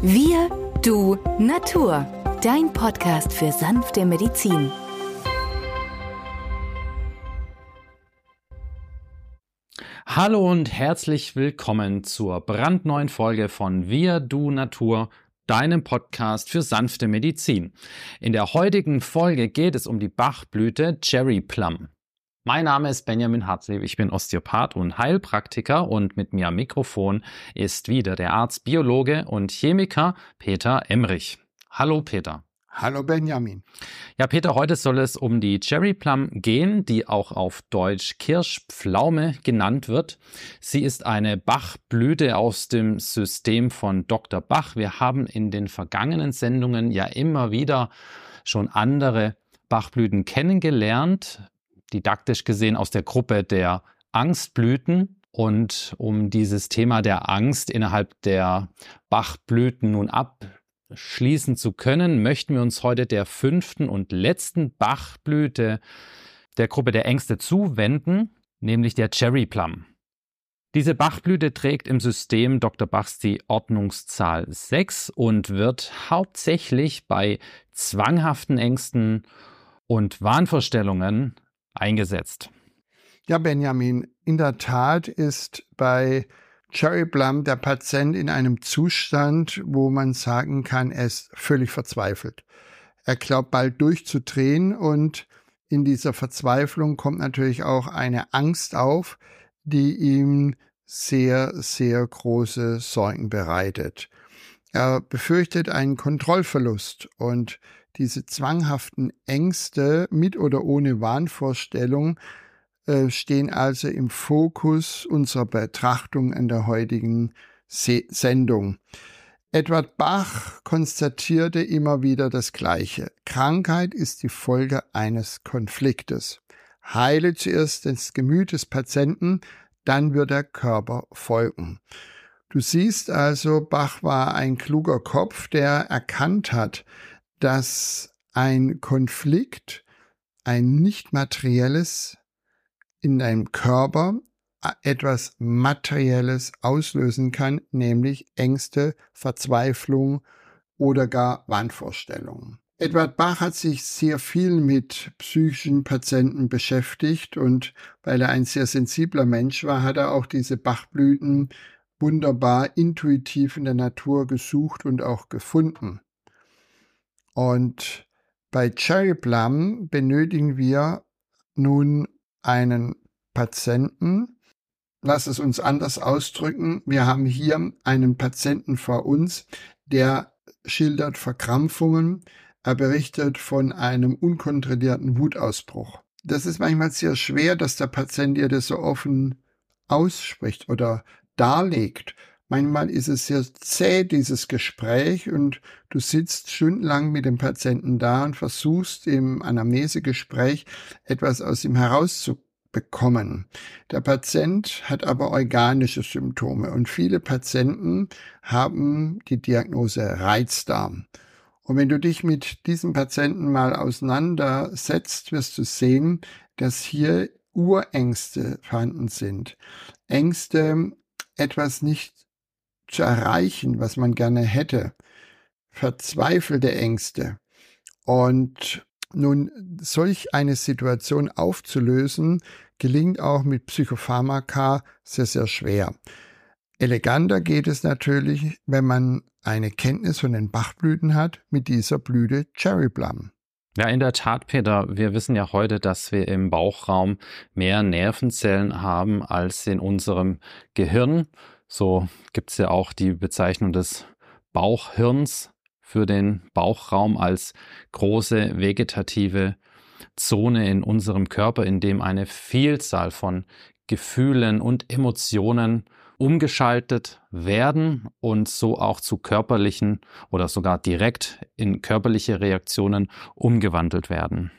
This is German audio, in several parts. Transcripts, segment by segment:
Wir, du, Natur. Dein Podcast für sanfte Medizin. Hallo und herzlich willkommen zur brandneuen Folge von Wir, du, Natur deinem Podcast für sanfte Medizin. In der heutigen Folge geht es um die Bachblüte Cherry Plum. Mein Name ist Benjamin Hartleb, ich bin Osteopath und Heilpraktiker und mit mir am Mikrofon ist wieder der Arzt, Biologe und Chemiker Peter Emrich. Hallo Peter. Hallo Benjamin. Ja, Peter, heute soll es um die Cherry Plum gehen, die auch auf Deutsch Kirschpflaume genannt wird. Sie ist eine Bachblüte aus dem System von Dr. Bach. Wir haben in den vergangenen Sendungen ja immer wieder schon andere Bachblüten kennengelernt didaktisch gesehen aus der Gruppe der Angstblüten. Und um dieses Thema der Angst innerhalb der Bachblüten nun abschließen zu können, möchten wir uns heute der fünften und letzten Bachblüte der Gruppe der Ängste zuwenden, nämlich der Cherry Plum. Diese Bachblüte trägt im System Dr. Bachs die Ordnungszahl 6 und wird hauptsächlich bei zwanghaften Ängsten und Wahnvorstellungen eingesetzt. Ja, Benjamin, in der Tat ist bei Cherry Plum der Patient in einem Zustand, wo man sagen kann, er ist völlig verzweifelt. Er glaubt bald durchzudrehen und in dieser Verzweiflung kommt natürlich auch eine Angst auf, die ihm sehr, sehr große Sorgen bereitet. Er befürchtet einen Kontrollverlust und diese zwanghaften Ängste mit oder ohne Wahnvorstellung äh, stehen also im Fokus unserer Betrachtung in der heutigen Se Sendung. Edward Bach konstatierte immer wieder das Gleiche. Krankheit ist die Folge eines Konfliktes. Heile zuerst das Gemüt des Patienten, dann wird der Körper folgen. Du siehst also, Bach war ein kluger Kopf, der erkannt hat, dass ein Konflikt ein nicht materielles in deinem Körper äh, etwas Materielles auslösen kann, nämlich Ängste, Verzweiflung oder gar Wahnvorstellungen. Edward Bach hat sich sehr viel mit psychischen Patienten beschäftigt und weil er ein sehr sensibler Mensch war, hat er auch diese Bachblüten wunderbar intuitiv in der Natur gesucht und auch gefunden. Und bei Cherry Plum benötigen wir nun einen Patienten. Lass es uns anders ausdrücken. Wir haben hier einen Patienten vor uns, der schildert Verkrampfungen. Er berichtet von einem unkontrollierten Wutausbruch. Das ist manchmal sehr schwer, dass der Patient dir das so offen ausspricht oder darlegt. Manchmal ist es sehr zäh, dieses Gespräch, und du sitzt stundenlang mit dem Patienten da und versuchst im Anamnesegespräch etwas aus ihm herauszubekommen. Der Patient hat aber organische Symptome und viele Patienten haben die Diagnose Reizdarm. Und wenn du dich mit diesem Patienten mal auseinandersetzt, wirst du sehen, dass hier Urängste vorhanden sind. Ängste, etwas nicht zu erreichen, was man gerne hätte, verzweifelte Ängste. Und nun, solch eine Situation aufzulösen, gelingt auch mit Psychopharmaka sehr, sehr schwer. Eleganter geht es natürlich, wenn man eine Kenntnis von den Bachblüten hat mit dieser Blüte Cherry Plum. Ja, in der Tat, Peter. Wir wissen ja heute, dass wir im Bauchraum mehr Nervenzellen haben als in unserem Gehirn. So gibt es ja auch die Bezeichnung des Bauchhirns für den Bauchraum als große vegetative Zone in unserem Körper, in dem eine Vielzahl von Gefühlen und Emotionen umgeschaltet werden und so auch zu körperlichen oder sogar direkt in körperliche Reaktionen umgewandelt werden.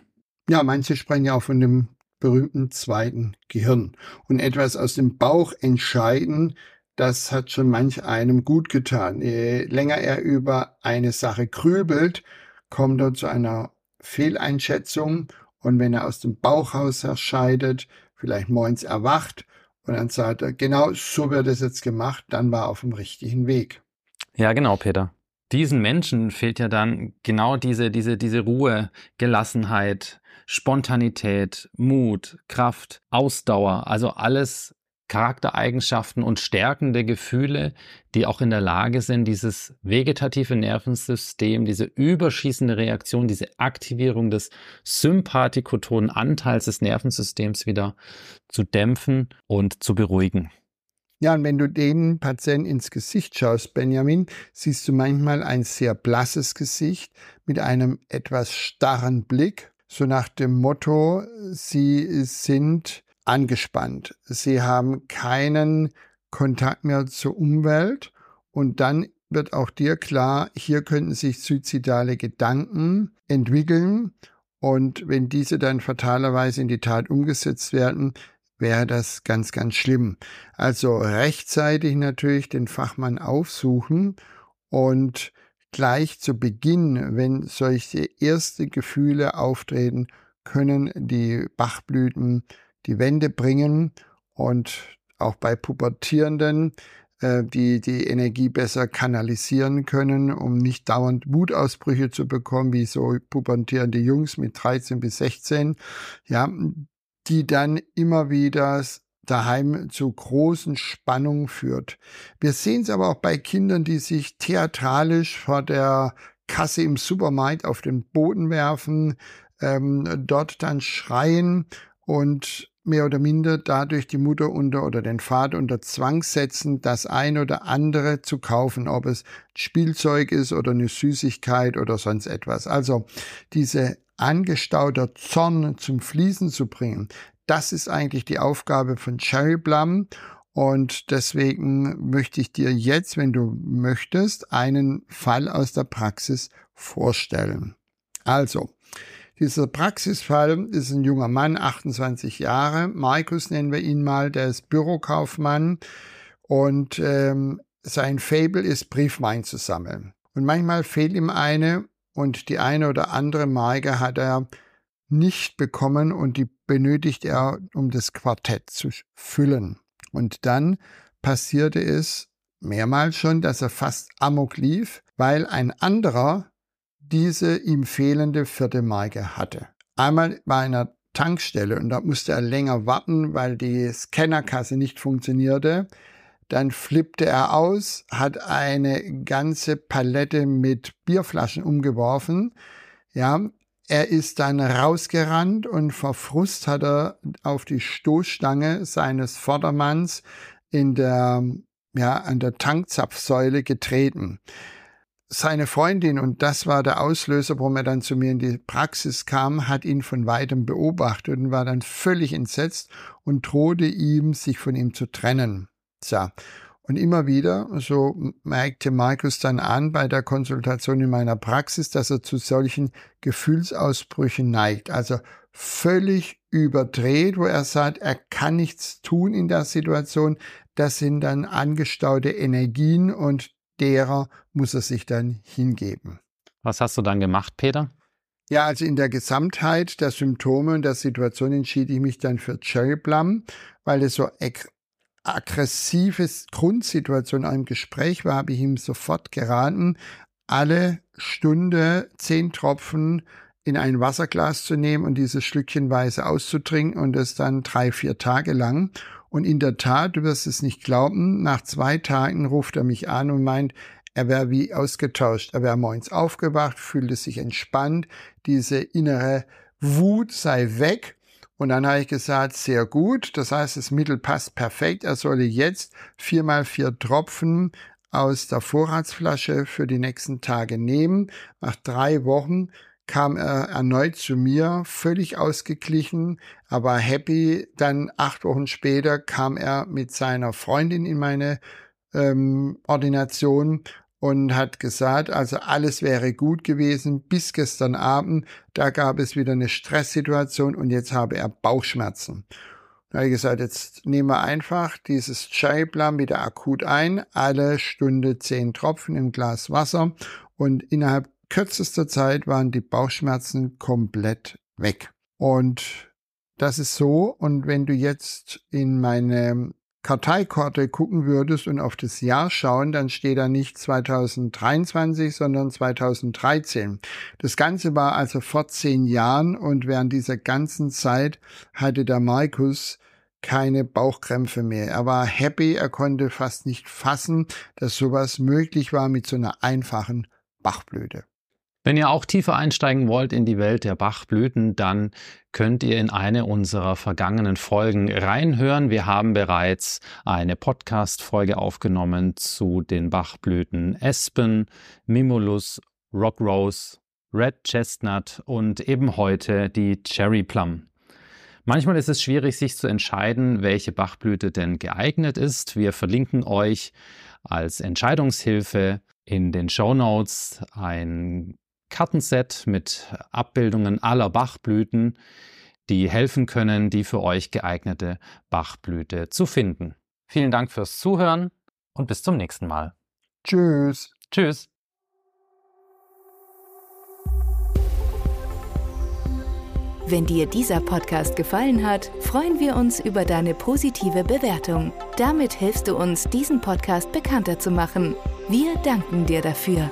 Ja, manche sprechen ja auch von dem berühmten zweiten Gehirn und etwas aus dem Bauch entscheiden, das hat schon manch einem gut getan. Je länger er über eine Sache grübelt, kommt er zu einer Fehleinschätzung und wenn er aus dem Bauchhaus erscheidet, vielleicht morgens erwacht und dann sagt er, genau so wird es jetzt gemacht, dann war er auf dem richtigen Weg. Ja, genau, Peter. diesen Menschen fehlt ja dann genau diese, diese, diese Ruhe, Gelassenheit, Spontanität, Mut, Kraft, Ausdauer, also alles Charaktereigenschaften und stärkende Gefühle, die auch in der Lage sind, dieses vegetative Nervensystem, diese überschießende Reaktion, diese Aktivierung des sympathikotonen Anteils des Nervensystems wieder zu dämpfen und zu beruhigen. Ja, und wenn du den Patienten ins Gesicht schaust, Benjamin, siehst du manchmal ein sehr blasses Gesicht mit einem etwas starren Blick, so nach dem Motto, sie sind angespannt, sie haben keinen Kontakt mehr zur Umwelt. Und dann wird auch dir klar, hier könnten sich suizidale Gedanken entwickeln. Und wenn diese dann fatalerweise in die Tat umgesetzt werden, wäre das ganz, ganz schlimm. Also rechtzeitig natürlich den Fachmann aufsuchen und gleich zu Beginn, wenn solche erste Gefühle auftreten, können die Bachblüten die Wände bringen und auch bei Pubertierenden äh, die die Energie besser kanalisieren können, um nicht dauernd Wutausbrüche zu bekommen, wie so pubertierende Jungs mit 13 bis 16. Ja, die dann immer wieder daheim zu großen Spannungen führt. Wir sehen es aber auch bei Kindern, die sich theatralisch vor der Kasse im Supermarkt auf den Boden werfen, ähm, dort dann schreien und mehr oder minder dadurch die Mutter unter oder den Vater unter Zwang setzen, das ein oder andere zu kaufen, ob es Spielzeug ist oder eine Süßigkeit oder sonst etwas. Also diese angestauter Zorn zum Fließen zu bringen. Das ist eigentlich die Aufgabe von Cherry Plum. Und deswegen möchte ich dir jetzt, wenn du möchtest, einen Fall aus der Praxis vorstellen. Also, dieser Praxisfall ist ein junger Mann, 28 Jahre. Markus nennen wir ihn mal, der ist Bürokaufmann und ähm, sein Fable ist Briefwein zu sammeln. Und manchmal fehlt ihm eine und die eine oder andere Marke hat er nicht bekommen und die benötigt er, um das Quartett zu füllen. Und dann passierte es mehrmals schon, dass er fast amok lief, weil ein anderer diese ihm fehlende vierte Marke hatte. Einmal bei einer Tankstelle und da musste er länger warten, weil die Scannerkasse nicht funktionierte. Dann flippte er aus, hat eine ganze Palette mit Bierflaschen umgeworfen. Ja, er ist dann rausgerannt und vor Frust hat er auf die Stoßstange seines Vordermanns in der, ja, an der Tankzapfsäule getreten. Seine Freundin, und das war der Auslöser, warum er dann zu mir in die Praxis kam, hat ihn von weitem beobachtet und war dann völlig entsetzt und drohte ihm, sich von ihm zu trennen. So. Und immer wieder, so merkte Markus dann an bei der Konsultation in meiner Praxis, dass er zu solchen Gefühlsausbrüchen neigt. Also völlig überdreht, wo er sagt, er kann nichts tun in der Situation. Das sind dann angestaute Energien und derer muss er sich dann hingeben. Was hast du dann gemacht, Peter? Ja, also in der Gesamtheit der Symptome und der Situation entschied ich mich dann für Cherry Plum, weil es so aggressive Grundsituation einem Gespräch war, habe ich ihm sofort geraten, alle Stunde zehn Tropfen in ein Wasserglas zu nehmen und dieses Schlückchenweise auszutrinken und das dann drei, vier Tage lang. Und in der Tat, du wirst es nicht glauben, nach zwei Tagen ruft er mich an und meint, er wäre wie ausgetauscht. Er wäre morgens aufgewacht, fühlte sich entspannt, diese innere Wut sei weg und dann habe ich gesagt, sehr gut. Das heißt, das Mittel passt perfekt. Er solle jetzt viermal vier Tropfen aus der Vorratsflasche für die nächsten Tage nehmen. Nach drei Wochen kam er erneut zu mir, völlig ausgeglichen, aber happy. Dann acht Wochen später kam er mit seiner Freundin in meine ähm, Ordination und hat gesagt, also alles wäre gut gewesen bis gestern Abend. Da gab es wieder eine Stresssituation und jetzt habe er Bauchschmerzen. Da habe ich gesagt, jetzt nehmen wir einfach dieses Chai-Plum wieder akut ein, alle Stunde zehn Tropfen im Glas Wasser und innerhalb kürzester Zeit waren die Bauchschmerzen komplett weg. Und das ist so. Und wenn du jetzt in meine Karteikarte gucken würdest und auf das Jahr schauen, dann steht da nicht 2023, sondern 2013. Das Ganze war also vor zehn Jahren und während dieser ganzen Zeit hatte der Markus keine Bauchkrämpfe mehr. Er war happy, er konnte fast nicht fassen, dass sowas möglich war mit so einer einfachen Bachblüte. Wenn ihr auch tiefer einsteigen wollt in die Welt der Bachblüten, dann könnt ihr in eine unserer vergangenen Folgen reinhören. Wir haben bereits eine Podcast-Folge aufgenommen zu den Bachblüten Espen, Mimulus, Rock Rose, Red Chestnut und eben heute die Cherry Plum. Manchmal ist es schwierig, sich zu entscheiden, welche Bachblüte denn geeignet ist. Wir verlinken euch als Entscheidungshilfe in den Show Notes ein Kartenset mit Abbildungen aller Bachblüten, die helfen können, die für euch geeignete Bachblüte zu finden. Vielen Dank fürs Zuhören und bis zum nächsten Mal. Tschüss. Tschüss. Wenn dir dieser Podcast gefallen hat, freuen wir uns über deine positive Bewertung. Damit hilfst du uns, diesen Podcast bekannter zu machen. Wir danken dir dafür.